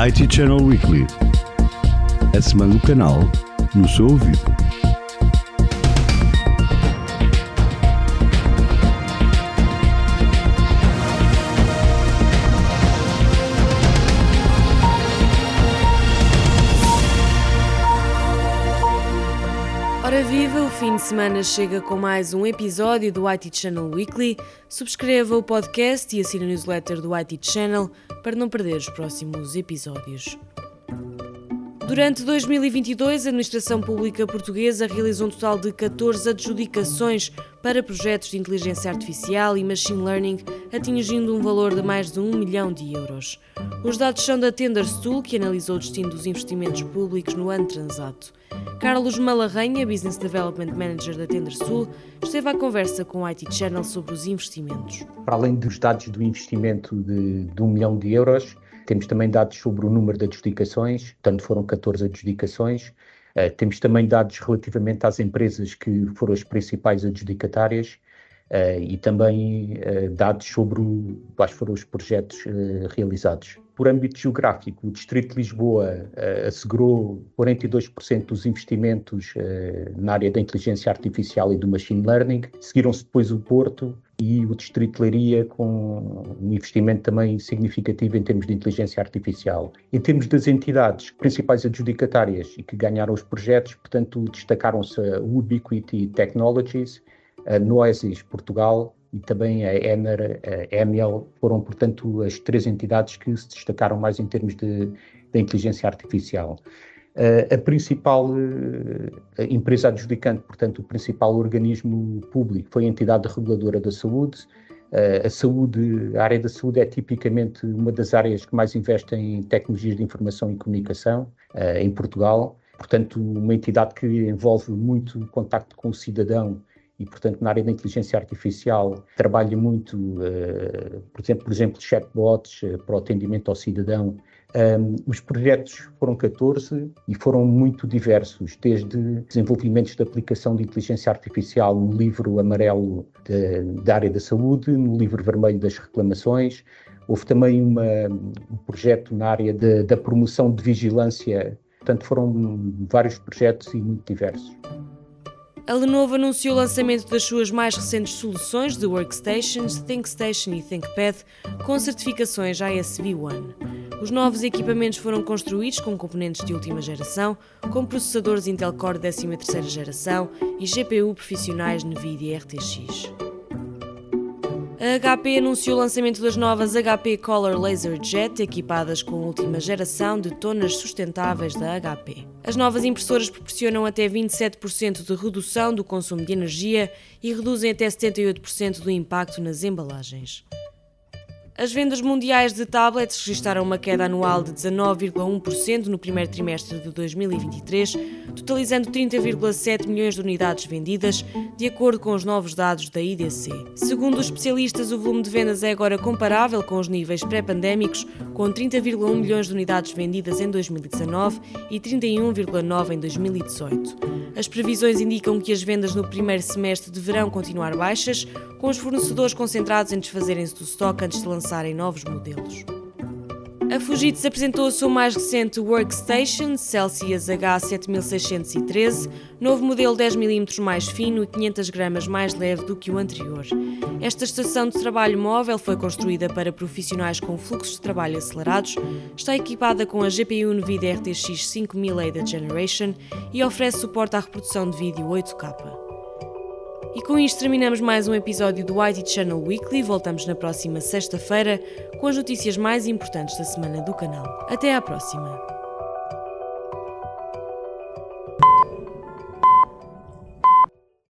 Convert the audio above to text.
IT Channel Weekly. A semana do canal no seu ouvido. Fim de semana chega com mais um episódio do IT Channel Weekly. Subscreva o podcast e assine a newsletter do IT Channel para não perder os próximos episódios. Durante 2022, a Administração Pública Portuguesa realizou um total de 14 adjudicações para projetos de inteligência artificial e machine learning, atingindo um valor de mais de 1 milhão de euros. Os dados são da Tenderstool, que analisou o destino dos investimentos públicos no ano transato. Carlos Malarranha, Business Development Manager da Tenderstool, esteve à conversa com o IT Channel sobre os investimentos. Para além dos dados do investimento de, de 1 milhão de euros, temos também dados sobre o número de adjudicações, portanto foram 14 adjudicações. Uh, temos também dados relativamente às empresas que foram as principais adjudicatárias uh, e também uh, dados sobre o, quais foram os projetos realizados. Por âmbito geográfico, o Distrito de Lisboa assegurou 42% dos investimentos na área da inteligência artificial e do machine learning. Seguiram-se depois o Porto, e o Distrito de Leiria com um investimento também significativo em termos de inteligência artificial. Em termos das entidades principais adjudicatárias e que ganharam os projetos, portanto, destacaram-se a Ubiquity Technologies, a Noesis Portugal e também a Ener, a Emiel, foram, portanto, as três entidades que se destacaram mais em termos de, de inteligência artificial. Uh, a principal uh, empresa adjudicante, portanto, o principal organismo público foi a entidade reguladora da saúde. Uh, a saúde, a área da saúde é tipicamente uma das áreas que mais investe em tecnologias de informação e comunicação em Portugal. Portanto, uma entidade que envolve muito contacto com o cidadão e, portanto, na área da inteligência artificial trabalha muito, por exemplo, por exemplo, chatbots para o atendimento ao cidadão um, os projetos foram 14 e foram muito diversos, desde desenvolvimentos de aplicação de inteligência artificial no livro amarelo de, da área da saúde, no livro vermelho das reclamações. Houve também uma, um projeto na área de, da promoção de vigilância. Portanto, foram vários projetos e muito diversos. A Lenovo anunciou o lançamento das suas mais recentes soluções de workstations, ThinkStation e ThinkPad com certificações ASV1. Os novos equipamentos foram construídos com componentes de última geração, com processadores Intel Core 13ª geração e GPU profissionais NVIDIA RTX. A HP anunciou o lançamento das novas HP Color Laser Jet, equipadas com a última geração de tonas sustentáveis da HP. As novas impressoras proporcionam até 27% de redução do consumo de energia e reduzem até 78% do impacto nas embalagens. As vendas mundiais de tablets registraram uma queda anual de 19,1% no primeiro trimestre de 2023, totalizando 30,7 milhões de unidades vendidas, de acordo com os novos dados da IDC. Segundo os especialistas, o volume de vendas é agora comparável com os níveis pré-pandémicos, com 30,1 milhões de unidades vendidas em 2019 e 31,9 em 2018. As previsões indicam que as vendas no primeiro semestre deverão continuar baixas, com os fornecedores concentrados em desfazerem-se do estoque antes de lançarem novos modelos. A Fujitsu apresentou a sua mais recente Workstation Celsius H7613, novo modelo 10mm mais fino e 500 gramas mais leve do que o anterior. Esta estação de trabalho móvel foi construída para profissionais com fluxos de trabalho acelerados, está equipada com a GPU NVIDIA RTX 5000 Ada Generation e oferece suporte à reprodução de vídeo 8K. E com isto terminamos mais um episódio do IT Channel Weekly. Voltamos na próxima sexta-feira com as notícias mais importantes da semana do canal. Até à próxima!